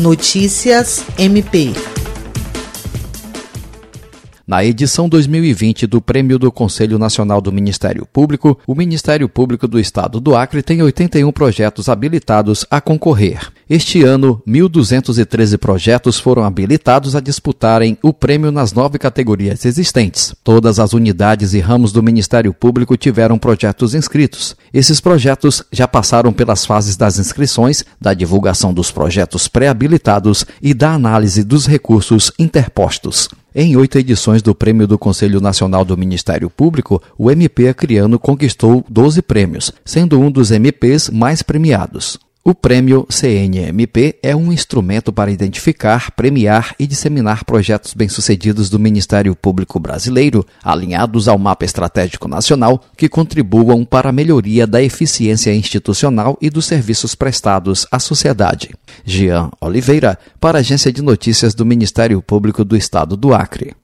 Notícias MP. Na edição 2020 do Prêmio do Conselho Nacional do Ministério Público, o Ministério Público do Estado do Acre tem 81 projetos habilitados a concorrer. Este ano, 1.213 projetos foram habilitados a disputarem o prêmio nas nove categorias existentes. Todas as unidades e ramos do Ministério Público tiveram projetos inscritos. Esses projetos já passaram pelas fases das inscrições, da divulgação dos projetos pré-habilitados e da análise dos recursos interpostos. Em oito edições do Prêmio do Conselho Nacional do Ministério Público, o MP Acriano conquistou 12 prêmios, sendo um dos MPs mais premiados. O prêmio CNMP é um instrumento para identificar, premiar e disseminar projetos bem-sucedidos do Ministério Público Brasileiro, alinhados ao Mapa Estratégico Nacional, que contribuam para a melhoria da eficiência institucional e dos serviços prestados à sociedade. Jean Oliveira, para a Agência de Notícias do Ministério Público do Estado do Acre.